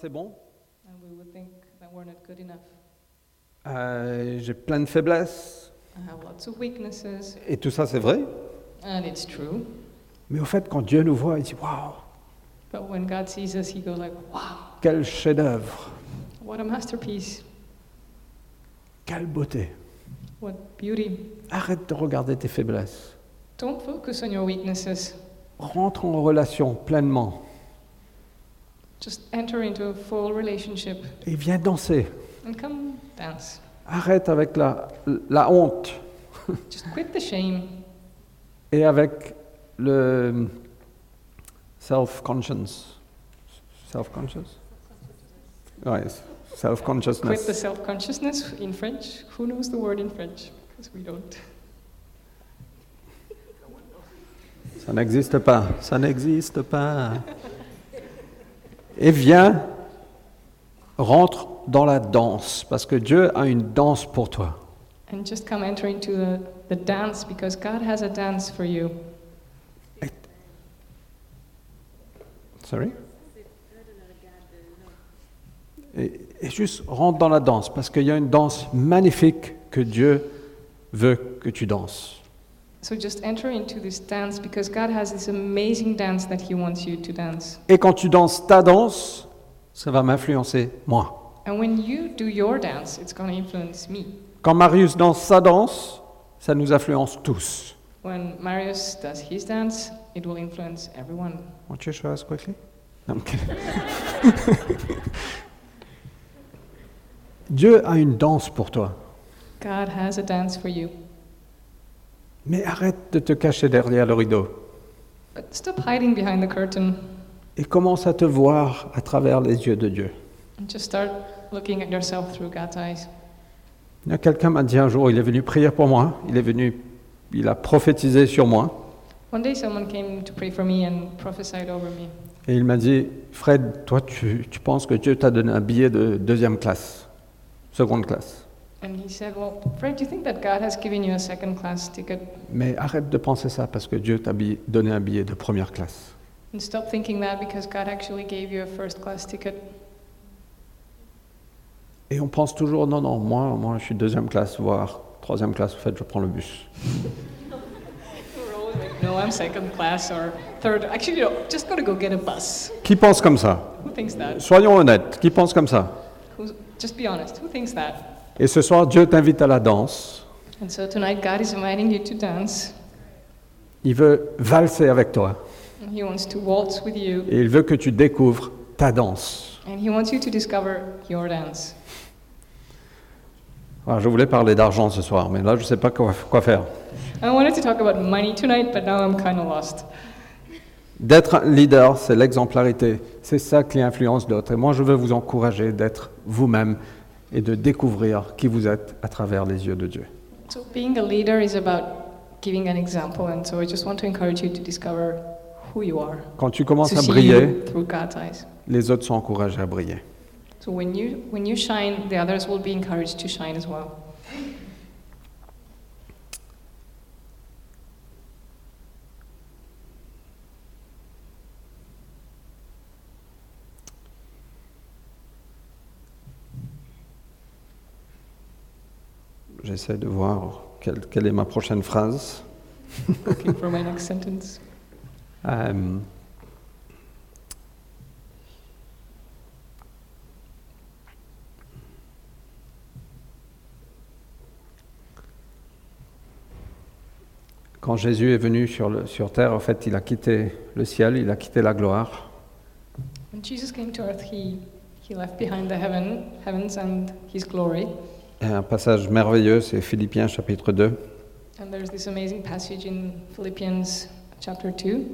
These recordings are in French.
C'est bon? and we would think that we're not good enough. Euh, J'ai plein de faiblesses. I have lots of weaknesses, Et tout ça, c'est vrai? and it's true. Mais au fait, quand Dieu nous voit, il dit Waouh, But when God sees us, He goes like, "Wow, quel chef-d'œuvre, what a masterpiece! quelle beauté. What beauty!" Arrête de regarder tes faiblesses. Don't focus on your weaknesses. Rentre en relation pleinement Just enter into a full relationship et viens danser. and come dance. Arrête avec la, la honte Just quit the shame et avec le self-conscious. Self-conscious? Ouais, Quit the self-consciousness. self consciousness in French. Who knows the word in French? Because we don't. Ça n'existe pas, ça n'existe pas. Et viens, rentre dans la danse, parce que Dieu a une danse pour toi. And just come enter into the, the dance because God has a dance for you. Sorry? Et, et juste rentre dans la danse, parce qu'il y a une danse magnifique que Dieu veut que tu danses. Et quand tu danses ta danse, ça va m'influencer moi. And when you do your dance, it's going to influence me. Quand Marius danse sa danse, ça nous influence tous. When Marius does his dance, it will influence everyone. Want you to show us quickly? No, I'm kidding. Dieu a une danse pour toi. God has a dance for you. Mais arrête de te cacher derrière le rideau But stop hiding behind the curtain et commence à te voir à travers les yeux de Dieu. and just start looking at yourself through God's eyes. Il y a quelqu'un m'a dit un jour, il est venu prier pour moi, il est venu, il a prophétisé sur moi One day, someone came to pray for me and prophesied over me. et il m'a dit, Fred, toi tu, tu penses que Dieu t'a donné un billet de deuxième classe, seconde classe. And he said, Well, Fred, do you think that God has given you a second class ticket? Mais arrête de penser ça parce que Dieu t'a donné un billet de première classe. And stop thinking that because God actually gave you a first class ticket. Et on pense toujours, non, non, moi, moi je suis deuxième classe, voire troisième classe, en fait je prends le bus. Like, No, I'm second class or third. Actually, no, just gotta go get a bus. Qui pense comme ça? Who thinks that? Soyons honnêtes, qui pense comme ça? Who's, just be honest. Who thinks that? Et ce soir, Dieu t'invite à la danse. And so tonight, God is inviting you to dance. Il veut valser avec toi. And He wants to waltz with you. Et il veut que tu découvres ta danse. And He wants you to discover your dance. Alors, je voulais parler d'argent ce soir, mais là, je ne sais pas quoi, quoi faire. I wanted to talk about money tonight, but now I'm kind of lost. D'être un leader, c'est l'exemplarité. C'est ça qui influence d'autres. Et moi, je veux vous encourager d'être vous-même et de découvrir qui vous êtes à travers les yeux de Dieu. So being a leader is about giving an example, and so I just want to encourage you to discover who you are. Quand tu commences à briller, les autres sont encouragés à briller. So when you when you shine, the others will be encouraged to shine as well. J'essaie de voir quelle, quelle est ma prochaine phrase. Looking for my next sentence. Euh, Quand Jésus est venu sur, le- sur terre, en fait, il a quitté le ciel, il a quitté la gloire, When Jesus came to earth, he he left behind the heaven heavens and His glory. Et un passage merveilleux, c'est Philippiens chapitre 2. And there's this amazing passage in Philippians chapter two.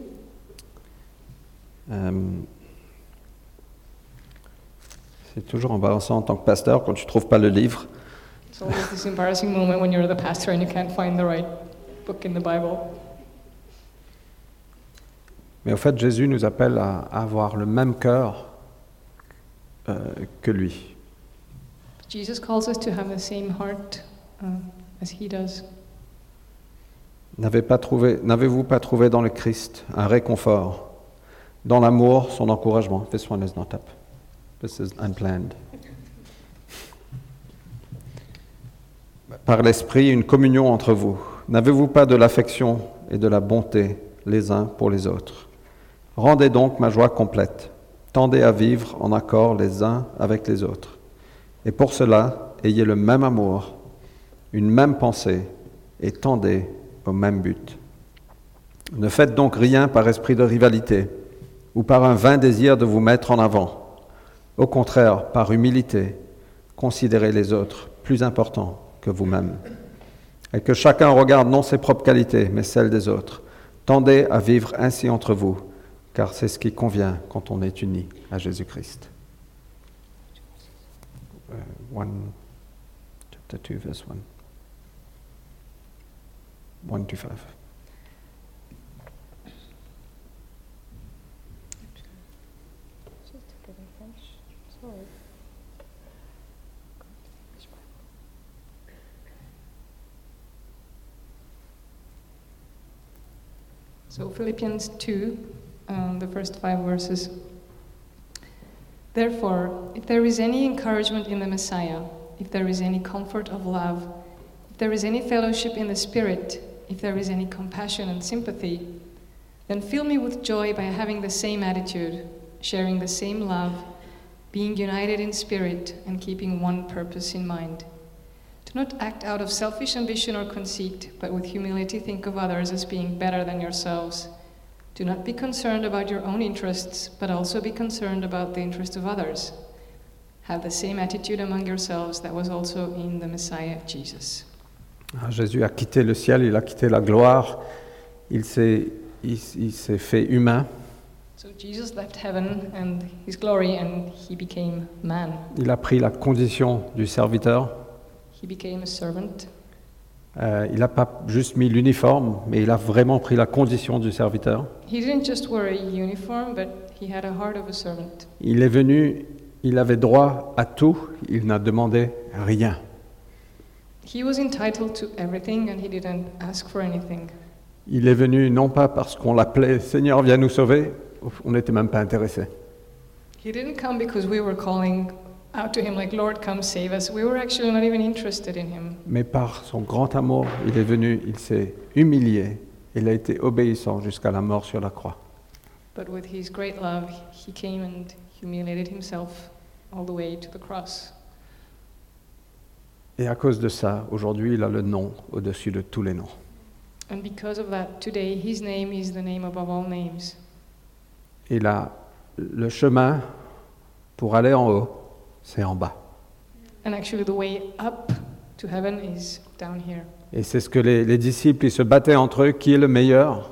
Euh, c'est toujours embarrassant en tant que pasteur quand tu ne trouves pas le livre. It's always this embarrassing moment when you're the pastor and you can't find the right book in the Bible. Mais au fait, Jésus nous appelle à, à avoir le même cœur euh, que lui. Jesus calls us to have the same heart uh, as He does. N'avez-vous pas trouvé dans le Christ un réconfort, dans l'amour, son encouragement This one is not. This is unplanned. Par l'Esprit, une communion entre vous. N'avez-vous pas de l'affection et de la bonté les uns pour les autres? Rendez donc ma joie complète. Tendez à vivre en accord les uns avec les autres. Et pour cela, ayez le même amour, une même pensée, et tendez au même but. Ne faites donc rien par esprit de rivalité ou par un vain désir de vous mettre en avant. Au contraire, par humilité, considérez les autres plus importants que vous-même. Et que chacun regarde non ses propres qualités, mais celles des autres. Tendez à vivre ainsi entre vous, car c'est ce qui convient quand on est uni à Jésus-Christ. Uh, one, chapter 2, verse 1. 1 to 5. So, Philippians 2, um, the first five verses. Therefore, if there is any encouragement in the Messiah, if there is any comfort of love, if there is any fellowship in the Spirit, if there is any compassion and sympathy, then fill me with joy by having the same attitude, sharing the same love, being united in spirit, and keeping one purpose in mind. Do not act out of selfish ambition or conceit, but with humility think of others as being better than yourselves. Do not be concerned about your own interests, but also be concerned about the interests of others. Have the same attitude among yourselves that was also in the Messiah Jesus. Ah, Jésus a quitté le ciel, il a quitté la gloire, il s'est, il, il s'est fait humain, So Jesus left heaven and his glory and he became man. il a pris la condition du serviteur, He became a servant. Euh, il n'a pas juste mis l'uniforme, mais il a vraiment pris la condition du serviteur. He didn't just wear a uniform, but he had a heart of a servant. Il est venu, il avait droit à tout, il n'a demandé rien. Il est venu non pas parce qu'on l'appelait Seigneur, viens nous sauver, on n'était même pas intéressé. He didn't come because we were calling out to him like, Lord, come save us. We were actually not even interested in him. Mais par son grand amour, il est venu, il s'est humilié, il a été obéissant jusqu'à la mort sur la croix. But with his great love, he came and humiliated himself all the way to the cross. Et à cause de ça, aujourd'hui, il a le nom au-dessus de tous les noms. And because of that, today his name is the name above all names. Et là, le chemin pour aller en haut, c'est en bas. And actually, the way up to heaven is down here. Et c'est ce que les, les disciples, ils se battaient entre eux, qui est le meilleur?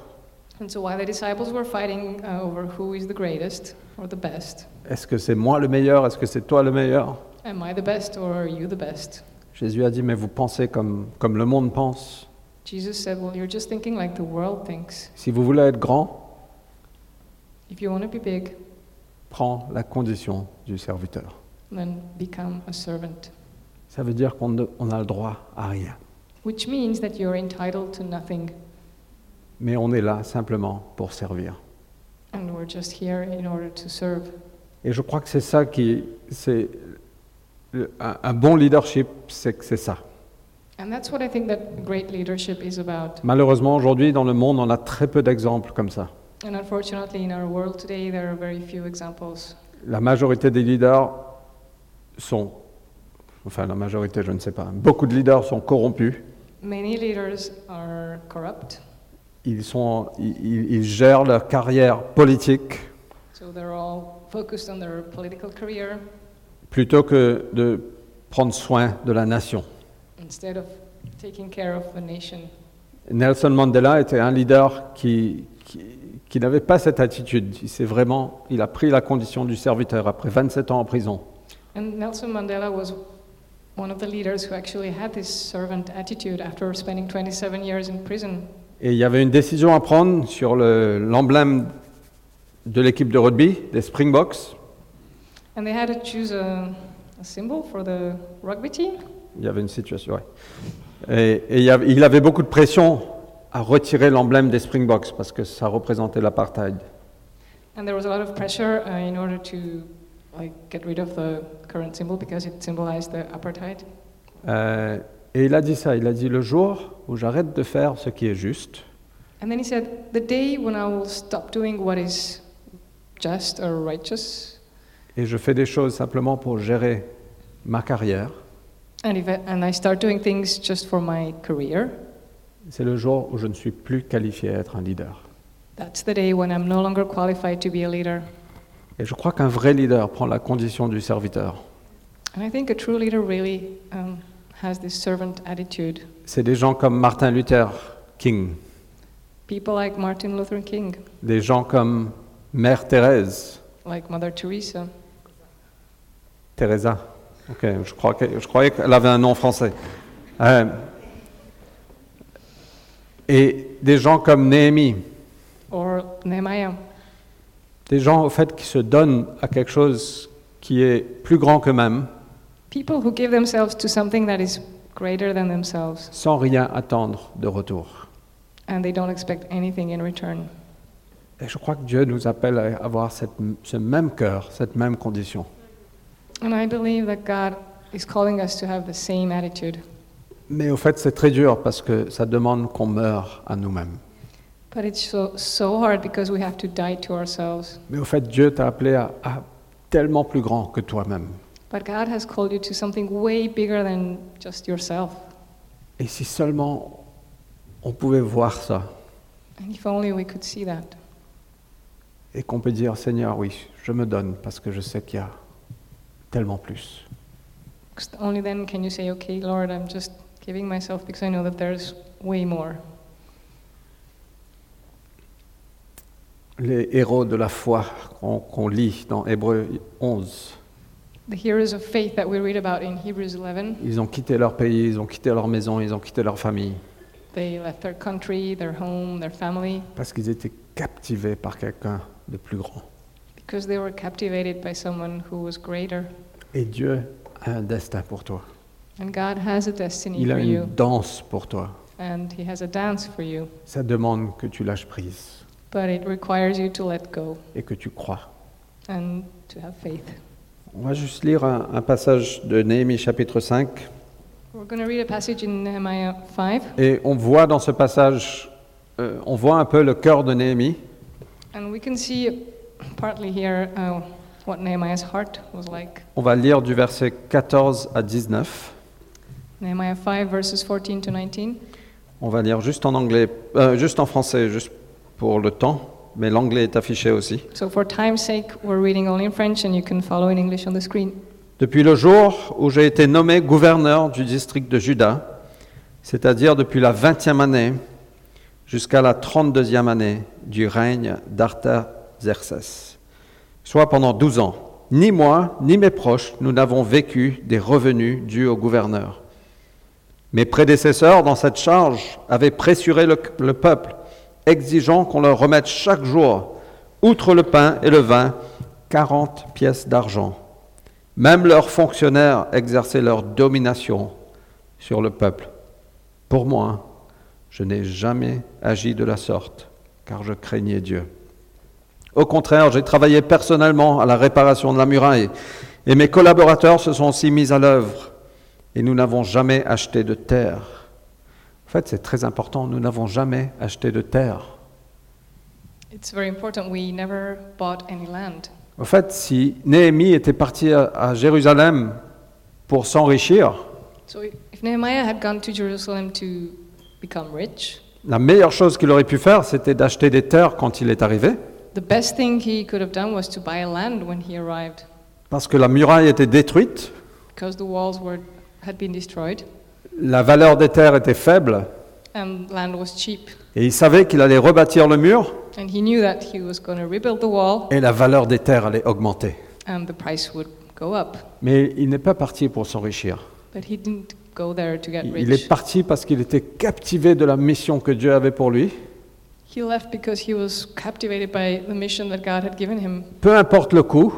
And so while the disciples were fighting uh, over who is the greatest or the best, Est-ce que c'est moi le meilleur? Est-ce que c'est toi le meilleur? am I the best or are you the best? Jésus a dit, mais vous pensez comme, comme le monde pense. Jesus said, Well, you're just thinking like the world thinks. Si vous voulez être grand, If you want to be big, prends la condition du serviteur. Then become a servant. Ça veut dire qu'on a le droit à rien. Which means that you're entitled to nothing, Mais on est là simplement pour servir. and we're just here in order to serve. Et je crois que c'est ça qui, c'est le- un, un bon leadership, c'est que c'est ça. And that's what I think that great leadership is about. Malheureusement, aujourd'hui, dans le monde, on a très peu d'exemples comme ça. And unfortunately, in our world today, there are very few examples. La majorité des leaders sont, enfin la majorité, je ne sais pas, beaucoup de leaders sont corrompus. Many leaders are corrupt, Ils, sont, ils, gèrent leur carrière politique so they're all focused on their political career plutôt que de prendre soin de la nation. instead of taking care of the nation. Nelson Mandela était un leader qui, qui, qui n'avait pas cette attitude. Il, vraiment, il a pris la condition du serviteur après 27 ans en prison. And Nelson Mandela was one of the leaders who actually had this servant attitude after spending 27 years in prison. Et il y avait une décision à prendre sur le- l'emblème de l'équipe de rugby, des Springboks. And they had to choose a, a symbol for the rugby team. Il y avait une situation, ouais. Et, et il, y avait, il avait beaucoup de pression à retirer l'emblème des Springboks parce que ça représentait l'apartheid. And there was a lot of pressure uh, in order to like get rid of the current symbol because it symbolized the apartheid. Euh, et il a dit ça, il a dit le jour où j'arrête de faire ce qui est juste, And then he said, The day when I will stop doing what is just or righteous, et je fais des choses simplement pour gérer ma carrière, and, if I, and I start doing things just for my career, c'est le jour où je ne suis plus qualifié à être un leader. that's the day when I'm no longer qualified to be a leader. Et je crois qu'un vrai leader prend la condition du serviteur. And I think a true leader really um, has this servant attitude. C'est des gens comme Martin Luther King, People like Martin Luther King, des gens comme Mère Thérèse, like Mother Teresa, Teresa. Ok, je, crois que- je croyais qu'elle avait un nom français. Euh, et des gens comme Néhémie, or Nehemiah. Des gens au fait qui se donnent à quelque chose qui est plus grand qu'eux-mêmes, People who give themselves to something that is greater than themselves sans rien attendre de retour. and they don't expect anything in return. Et je crois que Dieu nous appelle à avoir cette- ce même cœur, cette même condition. And I believe that God is calling us to have the same attitude. Mais au fait, c'est très dur parce que ça demande qu'on meure à nous-mêmes. But it's so, so hard because we have to die to ourselves. Mais au fait, Dieu t'a appelé à, à tellement plus grand que toi-même. But God has called you to something way bigger than just yourself. Et si seulement on pouvait voir ça And if only we could see that. et qu'on peut dire Seigneur, oui, je me donne parce que je sais qu'il y a tellement plus. only then can you say, okay, Lord, I'm just giving myself because I know that there's way more. Les héros de la foi qu'on lit dans Hébreu 11, The heroes of faith that we read about in Hebrews 11, ils ont quitté leur pays, ils ont quitté leur maison, ils ont quitté leur famille they left their country, their home, their family, parce qu'ils étaient captivés par quelqu'un de plus grand. because they were captivated by someone who was greater. Et Dieu a un destin pour toi. And God has a destiny Il a for une you, danse pour toi. and He has a dance for you. Ça demande que tu lâches prise But it requires you to let go et que tu crois. and to have faith. On va juste lire un, un passage de Néhémie chapitre 5. We're going to read a passage in Nehemiah 5, Et on voit dans ce passage, euh, on voit un peu le cœur de Néhémie. and we can see partly here uh, what Nehemiah's heart was like. On va lire du verset 14 à 19. Nehemiah 5, verses 14 to 19. On va lire juste en anglais, euh, juste en français, juste pour le temps, mais l'anglais est affiché aussi. So, for time's sake, we're reading only in French, and you can follow in English on the screen. Depuis le jour où j'ai été nommé gouverneur du district de Juda, c'est-à-dire depuis la vingtième année jusqu'à la trente-deuxième année du règne d'Artaxerxès, soit pendant douze ans, ni moi ni mes proches, nous n'avons vécu des revenus dus au gouverneur. Mes prédécesseurs dans cette charge avaient pressuré le, le peuple, exigeant qu'on leur remette chaque jour, outre le pain et le vin, 40 pièces d'argent. Même leurs fonctionnaires exerçaient leur domination sur le peuple. Pour moi, je n'ai jamais agi de la sorte, car je craignais Dieu. Au contraire, j'ai travaillé personnellement à la réparation de la muraille, et mes collaborateurs se sont aussi mis à l'œuvre, et nous n'avons jamais acheté de terre. En fait, c'est très important, nous n'avons jamais acheté de terre. It's very important. We never bought any land. En fait, si Néhémie était parti à, à Jérusalem pour s'enrichir, So, if Nehemiah had gone to Jerusalem to become rich, la meilleure chose qu'il aurait pu faire, c'était d'acheter des terres quand il est arrivé, the best thing he could have done was to buy a land when he arrived, parce que la muraille était détruite, because the walls were, had been destroyed la valeur des terres était faible, and land was cheap. et il savait qu'il allait rebâtir le mur, And he knew that he was going to rebuild the wall et la valeur des terres allait augmenter. and the price would go up. Mais il n'est pas parti pour s'enrichir. But he didn't go there to get Il est rich. parti parce qu'il était captivé de la mission que Dieu avait pour lui. He left because he was captivated by the mission that God had given him, Peu importe le coût,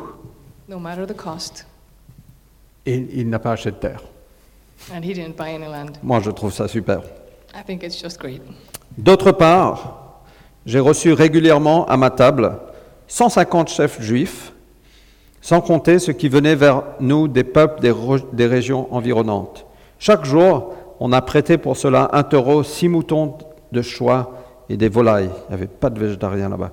no matter the cost. et il n'a pas acheté de terre. And he didn't buy any land. Moi, je trouve ça super. I think it's just great. D'autre part, j'ai reçu régulièrement à ma table 150 chefs juifs, sans compter ce qui venait vers nous des peuples des, des régions environnantes. Chaque jour, on a prêté pour cela un taureau, six moutons de choix et des volailles. Il n'y avait pas de végétariens là-bas.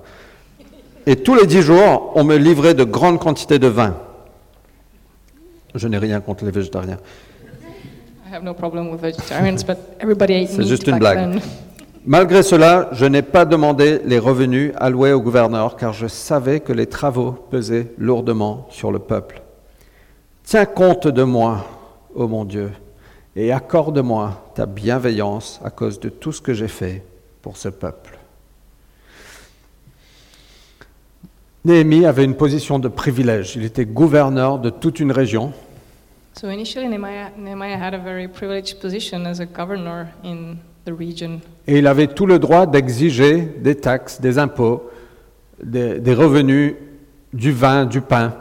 Et tous les dix jours, on me livrait de grandes quantités de vin. Je n'ai rien contre les végétariens. I have no problem with vegetarians, but everybody ate C'est juste une blague. then. Malgré cela, je n'ai pas demandé les revenus alloués au gouverneur, car je savais que les travaux pesaient lourdement sur le peuple. Tiens compte de moi, ô mon Dieu, et accorde-moi ta bienveillance à cause de tout ce que j'ai fait pour ce peuple. Néhémie avait une position de privilège. Il était gouverneur de toute une région. So initially, Nehemiah, Nehemiah had a very privileged position as a governor in the region. Et il avait tout le droit d'exiger des taxes, des impôts, des, des revenus, du vin, du pain.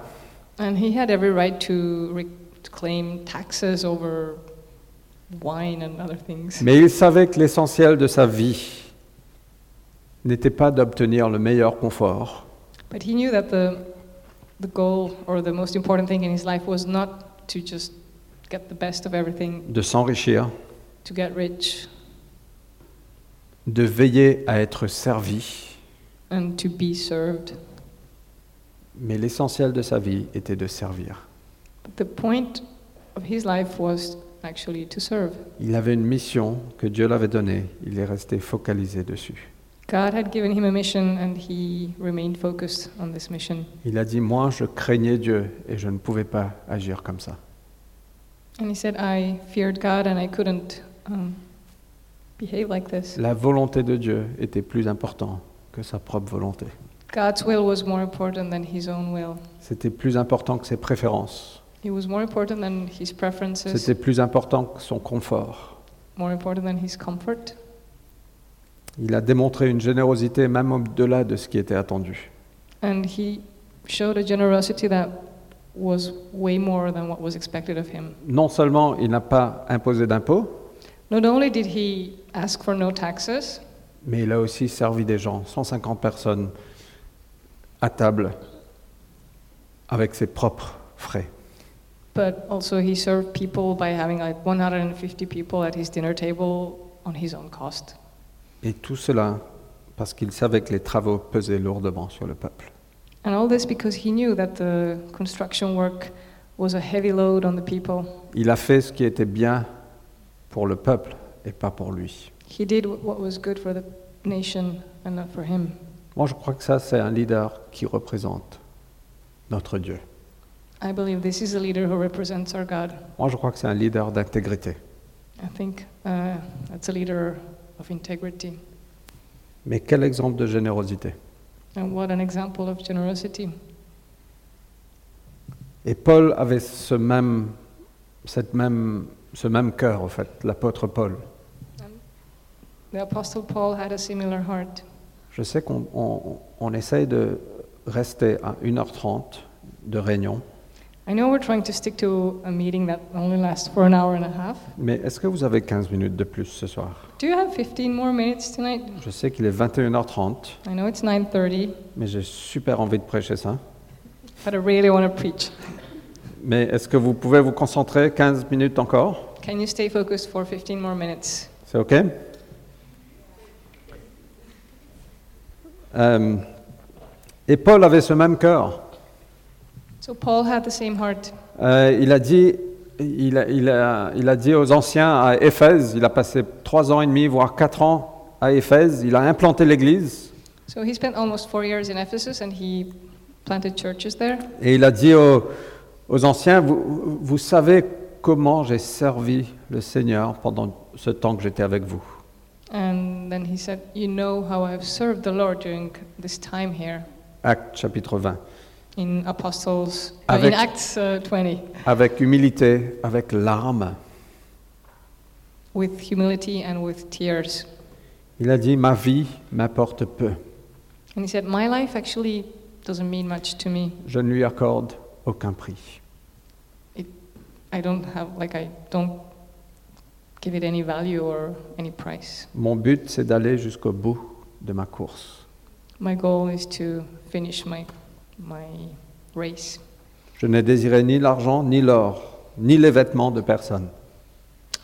And he had every right to, re- to claim taxes over wine and other things. Mais il savait que l'essentiel de sa vie n'était pas d'obtenir le meilleur confort, But he knew that the, the goal or the most important thing in his life was not to just get the best of everything, de s'enrichir, to get rich, de veiller à être servi. and to be served. Mais l'essentiel de sa vie était de servir. But the point of his life was actually to serve. Il avait une mission que Dieu l'avait donnée. Il est resté focalisé dessus. God had given him a mission and he remained focused on this mission. Il a dit, moi, je craignais Dieu et je ne pouvais pas agir comme ça. And he said, I feared God and I couldn't um, behave like this. La volonté de Dieu était plus importante que sa propre volonté. God's will was more important than his own will. C'était plus important que ses préférences. It was more important than his preferences, C'était plus important que son confort. more important than his comfort. Il a démontré une générosité même au-delà de ce qui était attendu. And he showed a generosity that was way more than what was expected of him. Non seulement il n'a pas imposé d'impôts, Not only did he ask for no taxes, mais il a aussi servi des gens, 150 personnes à table avec ses propres frais. but also he served people by having like 150 people at his dinner table on his own cost. Et tout cela parce qu'il savait que les travaux pesaient lourdement sur le peuple. And all this because he knew that the construction work was a heavy load on the people. Il a fait ce qui était bien pour le peuple et pas pour lui. He did what was good for the nation and not for him. Moi, je crois que ça, c'est un leader qui représente notre Dieu. I believe this is a leader who represents our God. Moi, je crois que c'est un leader d'intégrité. I think uh, that's a leader of integrity. Mais quel exemple de générosité? And what an example of generosity. Et Paul avait ce même, cette même, ce même cœur, en fait, l'apôtre Paul. The Apostle Paul had a similar heart. Je sais qu'on on, on essaye de rester à 1h30 de réunion, I know we're trying to stick to a meeting that only lasts for an hour and a half. mais est-ce que vous avez 15 minutes de plus ce soir? Do you have 15 more minutes tonight? Je sais qu'il est 21h30, I know it's 9:30, mais j'ai super envie de prêcher ça. but I really want to preach. Mais est-ce que vous pouvez vous concentrer 15 minutes encore? Can you stay focused for 15 more minutes? C'est OK? Euh, Et Paul avait ce même cœur. So Paul had the same heart. Euh, il, a dit, il, a, il, a, il a dit aux anciens à Éphèse, il a passé trois ans et demi, voire quatre ans à Éphèse, il a implanté l'église, So he spent almost four years in Ephesus and he planted churches there. et il a dit aux, aux anciens, vous, vous savez comment j'ai servi le Seigneur pendant ce temps que j'étais avec vous. And then he said, You know how I've served the Lord during this time here Acte chapitre 20. In Apostles, uh, Avec- in Acts uh, 20, Avec humilité, avec larmes. with humility and with tears. Il a dit, ma vie m'importe peu. And he said, My life actually doesn't mean much to me. Je ne lui accorde aucun prix. I don't have, like, I don't give it any value or any price. Mon but, c'est d'aller jusqu'au bout de ma course. My goal is to finish my, my race. Je n'ai désiré ni l'argent, ni l'or, ni les vêtements de personne.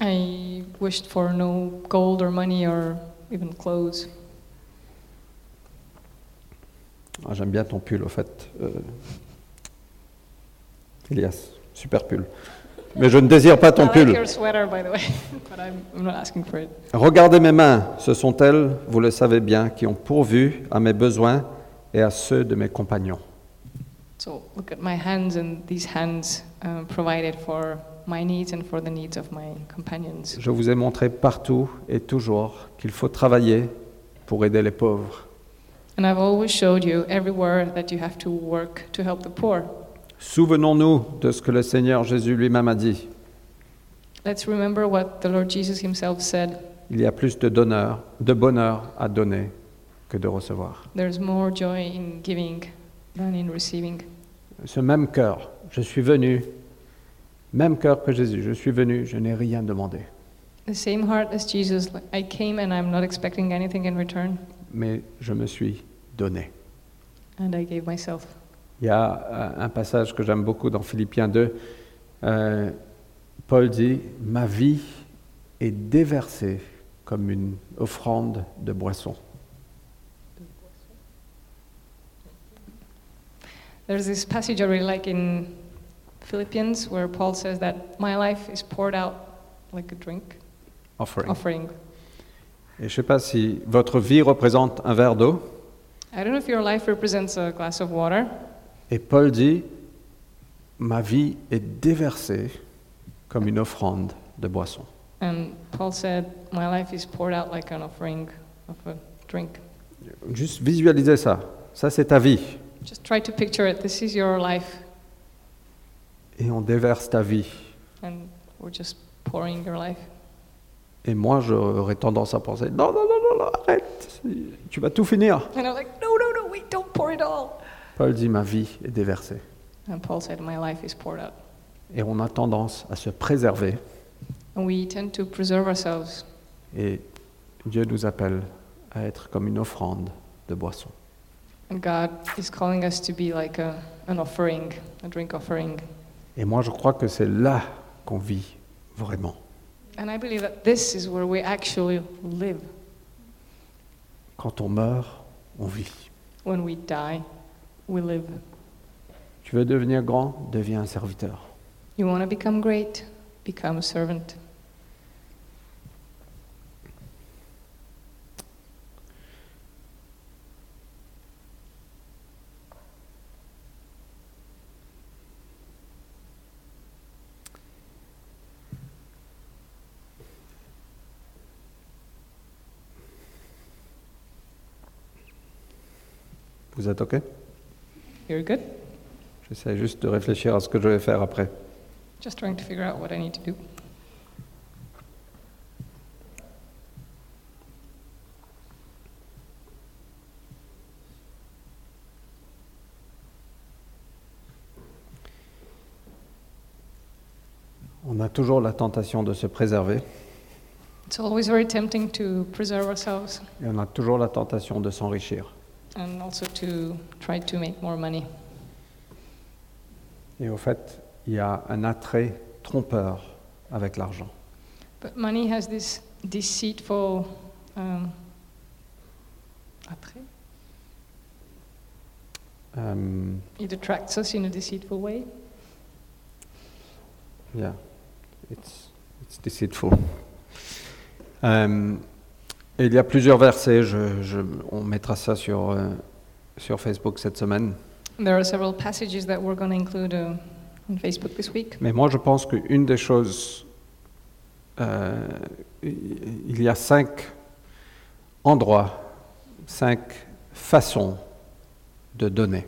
I wished for no gold or money or even clothes. Ah, J'aime bien ton pull, au fait. euh, Elias, super pull. Mais je ne désire pas ton like pull. sweater, way, I'm, I'm. Regardez mes mains, ce sont elles, vous le savez bien, qui ont pourvu à mes besoins et à ceux de mes compagnons. So look at my hands, and these hands um, provided for my needs and for the needs of my companions. Je vous ai montré partout et toujours qu'il faut travailler pour aider les pauvres. And I've always showed you everywhere that you have to work to help the poor. Souvenons-nous de ce que le Seigneur Jésus lui-même a dit. Let's remember what the Lord Jesus himself said. Il y a plus de donneur, de bonheur à donner que de recevoir. There's more joy in giving than in receiving. Ce même cœur, je suis venu, même cœur que Jésus, je suis venu, je n'ai rien demandé, The same heart as Jesus. like, I came and I'm not expecting anything in return, mais je me suis donné. and I gave myself. Il y a euh, un passage que j'aime beaucoup dans Philippiens 2. euh, Paul dit, ma vie est déversée comme une offrande de boisson. There's this passage I really like in Philippians where Paul says that my life is poured out like a drink Offering. offering. Et je ne sais pas si votre vie représente un verre d'eau. I don't know if your life represents a glass of water, Et Paul dit, ma vie est déversée comme une offrande de boisson. and Paul said, My life is poured out like an offering of a drink. Juste visualisez ça. Ça, c'est ta vie. Just try to picture it. This is your life, Et on déverse ta vie. and we're just pouring your life. Et moi, j'aurais tendance à penser, non, non, non, non, non, arrête. Tu vas tout finir. And I'm like, No, no, no, wait, don't pour it all. Paul dit, ma vie est déversée. And Paul said, My life is poured out. Et on a tendance à se préserver. And we tend to preserve ourselves. Et Dieu nous appelle à être comme une offrande de boisson. And God is calling us to be like a, an offering, a drink offering. Et moi, je crois que c'est là qu'on vit vraiment. And I believe that this is where we actually live. Quand on meurt, on vit. When we die, we live. Tu veux devenir grand, deviens un serviteur. You want to become great? Become a servant. Vous êtes OK You're good? J'essaie juste de réfléchir à ce que je vais faire après. Just trying to figure out what I need to do. On a toujours la tentation de se préserver It's always very tempting to preserve ourselves et on a toujours la tentation de s'enrichir. And also to try to make more money. Et au fait, il y a un attrait trompeur avec l'argent. But money has this deceitful um, attrait. Euh, It attracts us in a deceitful way. yeah, it's, it's deceitful. Euh, et il y a plusieurs versets, je- je- on mettra ça sur, euh, sur Facebook cette semaine. There are several passages that we're going to include uh, on Facebook this week. Mais moi, je pense qu'une des choses, euh, il y a cinq endroits, cinq façons de donner.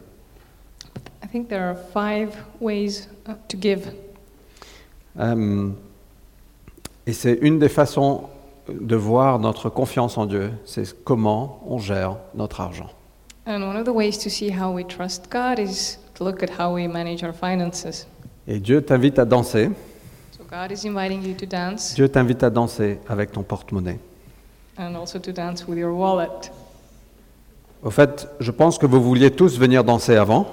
I think there are five ways to give. Euh, et c'est une des façons de voir notre confiance en Dieu, c'est comment on gère notre argent. And one of the ways to see how we trust God is to look at how we manage our finances. Et Dieu t'invite à danser, So God is inviting you to dance Dieu t'invite à danser avec ton porte-monnaie. and also to dance with your wallet. Au fait, je pense que vous vouliez tous venir danser avant,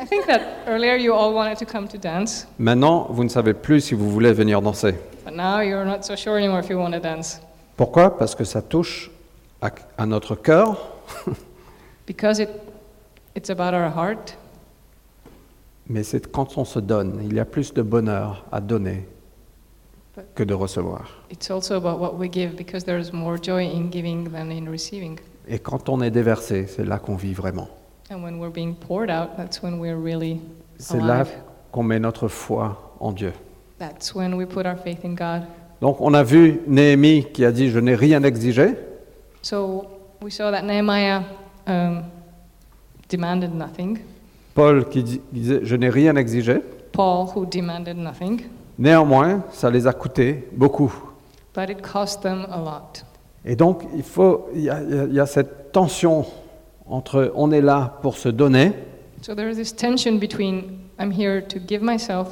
I think that earlier you all wanted to come to dance, Maintenant, vous ne savez plus si vous voulez venir danser. But now you're not so sure anymore if you want to dance. Pourquoi? Parce que ça touche à, à notre cœur, Because it, it's about our heart, mais c'est quand on se donne. Il y a plus de bonheur à donner que de recevoir. it's also about what we give, because there's more joy in giving than in receiving. Et quand on est déversé, c'est là qu'on vit vraiment. And when we're being poured out, that's when we're really C'est là qu'on met notre foi en Dieu. That's when we put our faith in God. Donc on a vu Néhémie qui a dit je n'ai rien exigé. So we saw that Nehemiah um, demanded nothing. Paul qui di- disait je n'ai rien exigé. Paul, who demanded nothing, Néanmoins, ça les a coûté beaucoup. but it cost them a lot. Et donc il faut, il y a, il y a- il y a cette tension entre on est là pour se donner, So there is this tension between I'm here to give myself,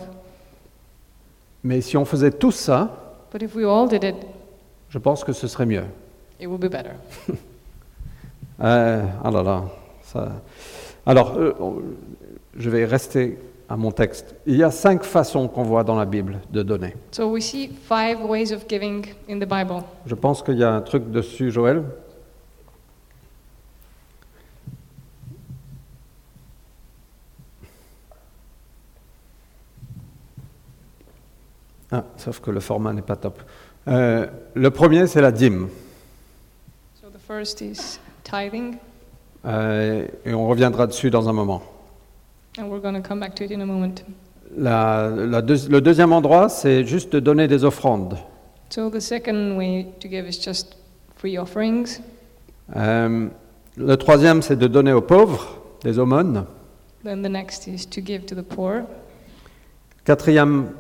mais si on faisait tout ça, but if we all did it, je pense que ce serait mieux. it would be better. Euh, ah là là, ça. Alors, euh, on- je vais rester à mon texte. Il y a cinq façons qu'on voit dans la Bible de donner. So we see five ways of giving in the Bible. Je pense qu'il y a un truc dessus, Joël. Ah, sauf que le format n'est pas top. Euh, le premier, c'est la dîme. So the first is tithing, Euh, et on reviendra dessus dans un moment. and we're going to come back to it in a moment. La- la deux- le deuxième endroit, c'est juste de donner des offrandes. So the second way to give is just free offerings. Euh, le troisième, c'est de donner aux pauvres, des aumônes. Then the next is to give to the poor. Quatrième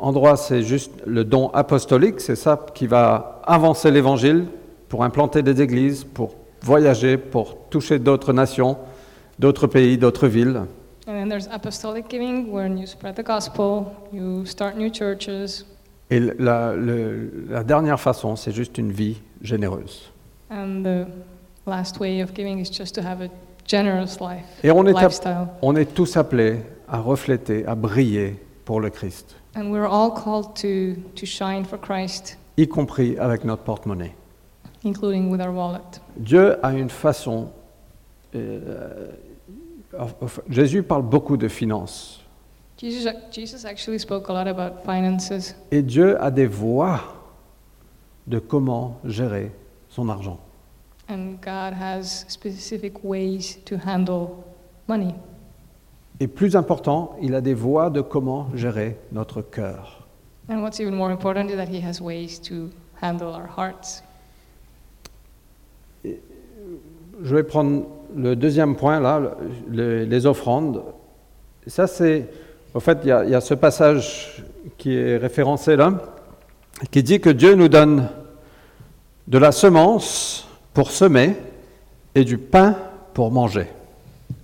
endroit, c'est juste le don apostolique. C'est ça qui va avancer l'évangile pour implanter des églises, pour voyager, pour toucher d'autres nations, d'autres pays, d'autres villes. And then there's apostolic giving, when you spread the gospel, you start new churches. Et la, le- la dernière façon, c'est juste une vie généreuse. And the last way of giving is just to have a generous life, Et on est, app- lifestyle. on est tous appelés à refléter, à briller pour le Christ, And we're all called to, to shine for Christ, y compris avec notre porte-monnaie. including with our wallet. Dieu a une façon. euh, enfin, Jésus parle beaucoup de finances. Jesus, Jesus actually spoke a lot about finances, Et Dieu a des voies de comment gérer son argent. and God has specific ways to handle money. Et plus important, il a des voies de comment gérer notre cœur. And what's even more important is that He has ways to handle our hearts. Je vais prendre le deuxième point, là, le- les offrandes. Ça, c'est. En fait, il y, y a ce passage qui est référencé là, qui dit que Dieu nous donne de la semence pour semer et du pain pour manger.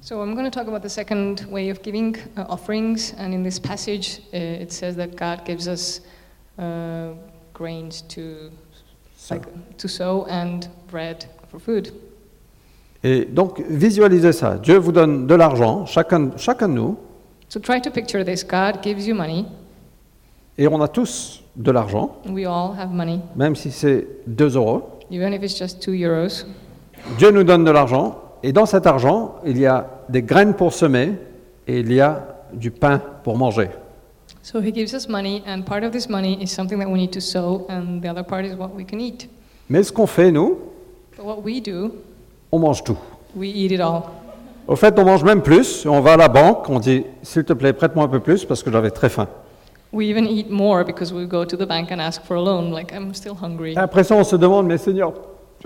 So I'm going to talk about the second way of giving uh, offerings, and in this passage, uh, it says that God gives us uh, grains to like to sow and bread for food. Et donc, visualisez ça. Dieu vous donne de l'argent, chacun, chacun de nous, So try to picture this: God gives you money. et on a tous de l'argent, We all have money, même si c'est 2 euros. even if it's just two euros. Dieu nous donne de l'argent, et dans cet argent, il y a des graines pour semer, et il y a du pain pour manger. So He gives us money, and part of this money is something that we need to sow, and the other part is what we can eat. Mais ce qu'on fait, nous, But what we do, on mange tout. we eat it all. Au fait, on mange même plus. On va à la banque, on dit, s'il te plaît, prête-moi un peu plus parce que j'avais très faim. We even eat more because we go to the bank and ask for a loan, like I'm still hungry. Et après ça, on se demande, mais Seigneur,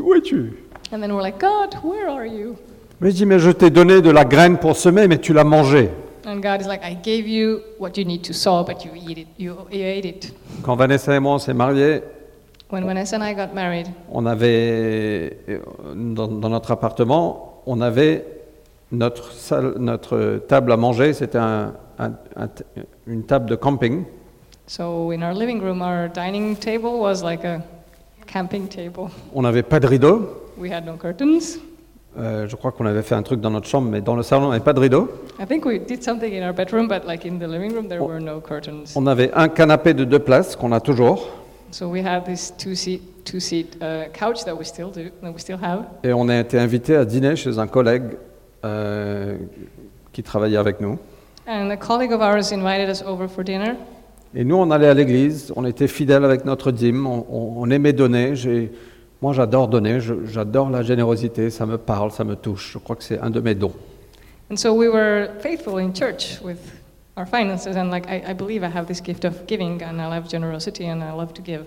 où es-tu? And then we're like, God, where are you? Mais dis, mais je t'ai donné de la graine pour semer, mais tu l'as mangée. And God is like, I gave you what you need to sow, but you eat it. You, you ate it. Quand Vanessa et moi, on s'est mariés, When Vanessa and I got married, on avait, dans, dans notre appartement, on avait notre, salle, notre table à manger, c'était un- un- un- une table de camping. so in our living room, our dining table was like a camping table. On n'avait pas de rideau. We had no curtains. Euh, je crois qu'on avait fait un truc dans notre chambre, mais dans le salon, il n'y avait pas de rideau. I think we did something in our bedroom, but like in the living room, there were no curtains. On avait un canapé de deux places qu'on a toujours, So we had this two-seat, two-seat couch that we still do, that we still have. et on a été invité à dîner chez un collègue euh, qui travaillait avec nous. And a colleague of ours invited us over for dinner. Et nous, on allait à l'église, on était fidèles avec notre dîme, on, on- on aimait donner. Moi, j'adore donner, j'adore la générosité, ça me parle, ça me touche. Je crois que c'est un de mes dons. And so we were faithful in church with our finances, and like I, I believe I have this gift of giving, and I love generosity, and I love to give.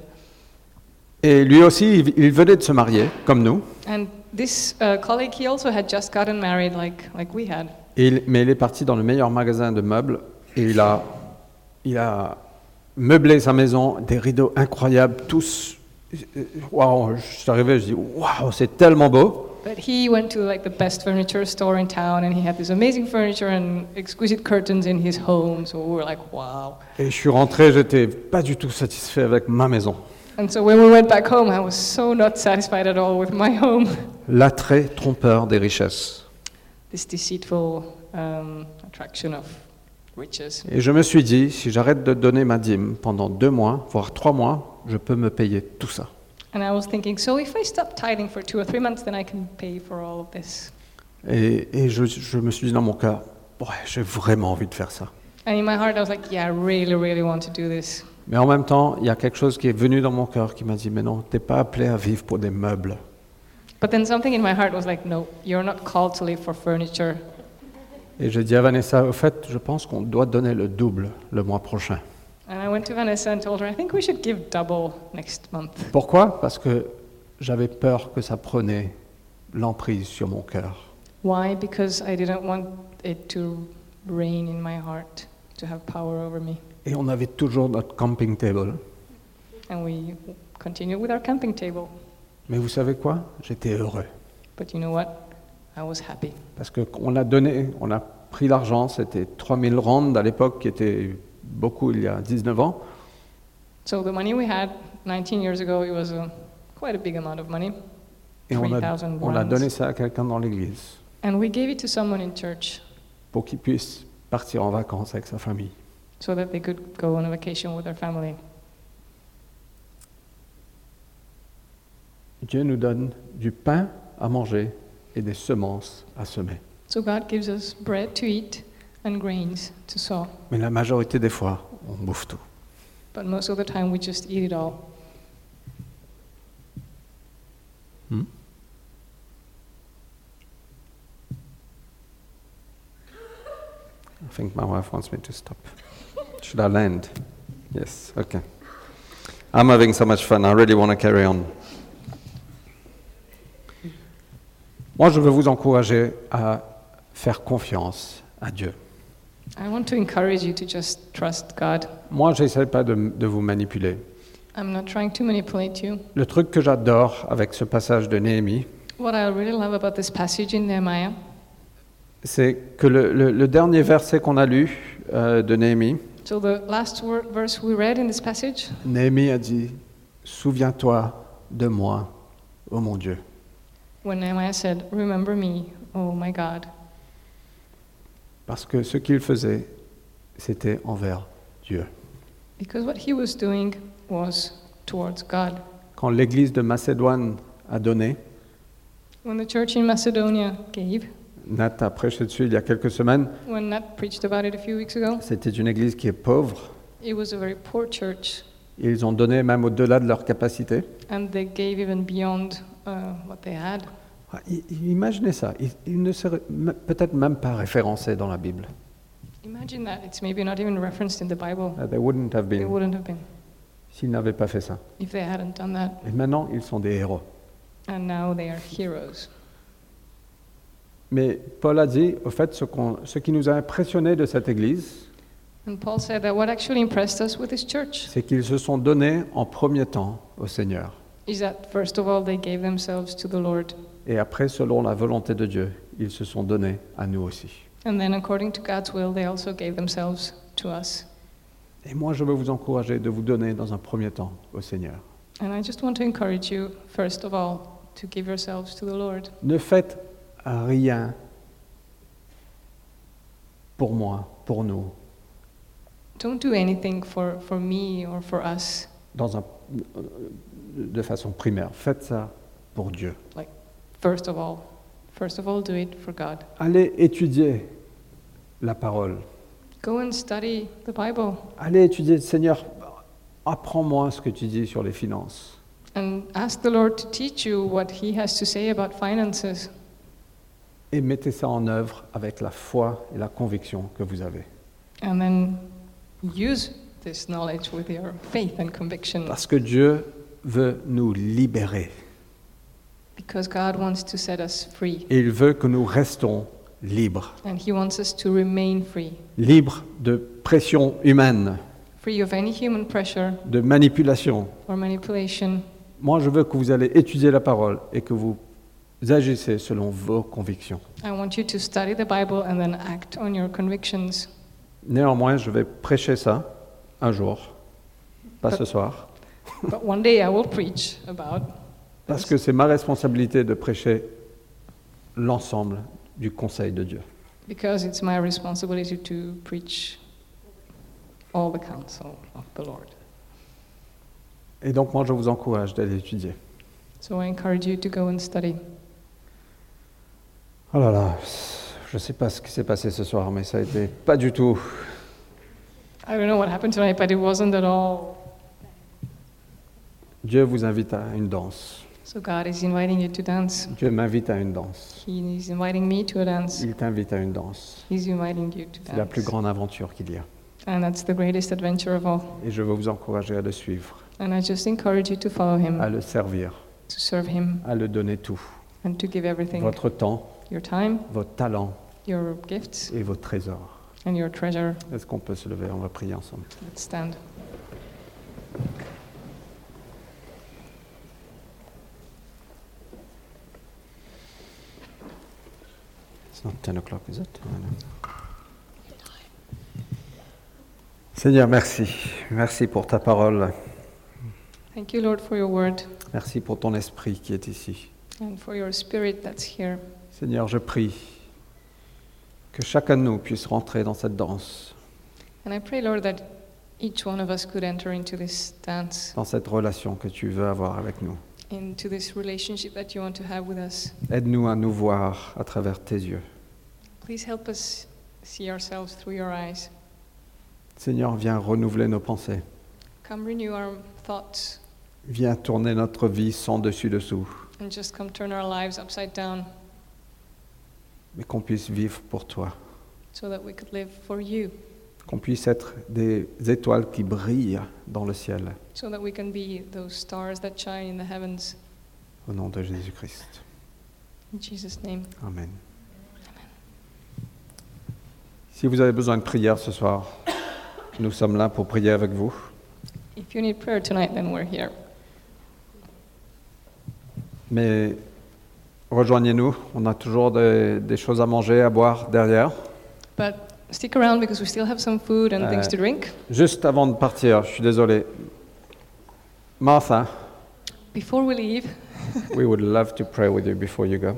Et lui aussi, il, il venait de se marier, comme nous, And this uh, colleague, he also had just gotten married, like like we had. Et il- mais il est parti dans le meilleur magasin de meubles et il a, il a meublé sa maison, des rideaux incroyables, tous. Waouh, je suis arrivé, je dis waouh, c'est tellement beau. But he went to like the best furniture store in town, and he had this amazing furniture and exquisite curtains in his home. So we were like, wow. Et je suis rentré, j'étais pas du tout satisfait avec ma maison. And so when we went back home, I was so not satisfied at all with my home. L'attrait trompeur des richesses. This deceitful um, attraction of. Et je me suis dit, si j'arrête de donner ma dîme pendant deux mois, voire trois mois, je peux me payer tout ça. And I was thinking, so if I stop tithing for two or three months, then I can pay for all of this. Et, et je, je me suis dit dans mon cœur, ouais, j'ai vraiment envie de faire ça. Mais en même temps, il y a quelque chose qui est venu dans mon cœur qui m'a dit, mais non, t'es pas appelé à vivre pour des meubles. But then something in my heart was like, no, you're not called to live for furniture. Et j'ai dit à Vanessa, au fait, je pense qu'on doit donner le double le mois prochain. And I went to Vanessa and told her, I think we should give double next month. Pourquoi? Parce que j'avais peur que ça prenait l'emprise sur mon cœur. Why? Because I didn't want it to reign in my heart, to have power over me. Et on avait toujours notre camping table. And we continued with our camping table. Mais vous savez quoi? J'étais heureux. But you know what? I was happy. Parce qu'on a donné, on a pris l'argent, c'était 3000 rands à l'époque, qui était beaucoup il y a 19 ans. So the money we had 19 years ago, it was a, quite a big amount of money. Et on a, 3,000 on a rands. donné ça à quelqu'un dans l'église And we gave it to someone in church pour qu'il puisse partir en vacances avec sa famille. so that they could go on a vacation with their family. Dieu nous donne du pain à manger et des semences à semer. So God gives us bread to eat and grains to sow. Mais la majorité des fois, on bouffe tout. But most of the time, we just eat it all. Hmm? I think my wife wants me to stop. Should I land? Yes, okay. I'm having so much fun, I really want to carry on. Moi, je veux vous encourager à faire confiance à Dieu. I want to encourage you to just trust God. Moi, je n'essaie pas de, de vous manipuler. I'm not trying to manipulate you. Le truc que j'adore avec ce passage de Néhémie, What I really love about this passage in Nehemiah c'est que le, le- le dernier verset qu'on a lu euh, de Néhémie, So the last word, verse we read in this passage, Néhémie a dit Souviens-toi de moi, ô mon Dieu. When Nehemiah said, "Remember me, oh my God," Parce que ce qu'il faisait, c'était envers Dieu. because what he was doing was towards God. Quand l'église de Macédoine a donné, When the church in Macedonia gave, Nat a prêché dessus il y a quelques semaines, when Nat preached about it a few weeks ago, c'était une église qui est pauvre. it was a very poor church, Ils ont donné même au-delà de leur capacité. and they gave even beyond uh, what they had. Ah, Imaginez ça, ils, ils ne seraient m- peut-être même pas référencés dans la Bible. Imagine that it's maybe not even referenced in the Bible. Uh, They wouldn't have been wouldn't have been s'ils n'avaient pas fait ça. if they hadn't done that. Et maintenant, ils sont des héros. And now they are heroes. Mais Paul a dit, au fait, ce, qu'on- ce qui nous a impressionné de cette église, And Paul said that what actually impressed us with this church c'est qu'ils se sont donnés en premier temps au Seigneur. Is that first of all they gave themselves to the Lord, Et après, selon la volonté de Dieu, ils se sont donnés à nous aussi. and then according to God's will, they also gave themselves to us. Et moi, je veux vous encourager de vous donner dans un premier temps au Seigneur. And I just want to encourage you, first of all, to give yourselves to the Lord. Ne faites rien pour moi, pour nous, Don't do anything for, for me or for us. dans un, de façon primaire. Faites ça pour Dieu. First of all, first of all, do it for God. Allez étudier la parole. Go and study the Bible Allez étudier, Seigneur, apprends-moi ce que tu dis sur les finances. and ask the Lord to teach you what He has to say about finances. Et mettez ça en œuvre avec la foi et la conviction que vous avez. And then use this knowledge with your faith and conviction Parce que Dieu veut nous libérer. because God wants to set us free Et il veut que nous restons libres. and He wants us to remain free. Libres de pression humaine, Free of any human pressure de manipulation. or manipulation. Moi, je veux que vous allez étudier la parole et que vous agissez selon vos convictions. I want you to study the Bible and then act on your convictions. Néanmoins, je vais prêcher ça un jour, pas ce soir, But one day I will preach about parce que c'est ma responsabilité de prêcher l'ensemble du conseil de Dieu. because it's my responsibility to preach all the counsel of the Lord. Et donc, moi, je vous encourage d'aller étudier. So I encourage you to go and study. Oh là là, je ne sais pas ce qui s'est passé ce soir, mais ça a été pas du tout. I don't know what happened tonight, but it wasn't at all. Dieu vous invite à une danse. So God is inviting you to dance. Dieu m'invite à une danse. He is inviting me to a dance. Il t'invite à une danse. He's inviting you to C'est la plus dance. grande aventure qu'il y a. And that's the greatest adventure of all. Et je veux vous encourager à le suivre, And I just encourage you to follow him, à le servir, to serve him, à le donner tout. and to give everything Votre temps, your time, votre talent your gifts, et vos trésors. And your treasure. Est-ce qu'on peut se lever? On va prier ensemble. Let's stand. It's not 10 o'clock, is it? Seigneur, merci. Merci pour ta parole. Thank you, Lord, for your word Merci pour ton esprit qui est ici. and for your spirit that's here. Seigneur, je prie que chacun de nous puisse rentrer dans cette danse, And I pray, Lord, that each one of us could enter into this dance, dans cette relation que tu veux avoir avec nous. into this relationship that you want to have with us. Aide-nous à nous voir à travers tes yeux. Please help us see ourselves through your eyes. Seigneur, viens renouveler nos pensées. Come renew our thoughts Viens tourner notre vie sans dessus-dessous, and just come turn our lives upside down mais qu'on puisse vivre pour toi. so that we could live for you, Qu'on puisse être des étoiles qui brillent dans le ciel. so that we can be those stars that shine in the heavens. Au nom de Jésus-Christ. In Jesus' name. Amen. Si vous avez besoin de prière ce soir, nous sommes là pour prier avec vous. If you need prayer tonight, then we're here. Mais rejoignez-nous, on a toujours des, des choses à manger, à boire derrière. But stick around because we still have some food and things to drink. Juste avant de partir, je suis désolé. Martha, Before we leave, we would love to pray with you before you go.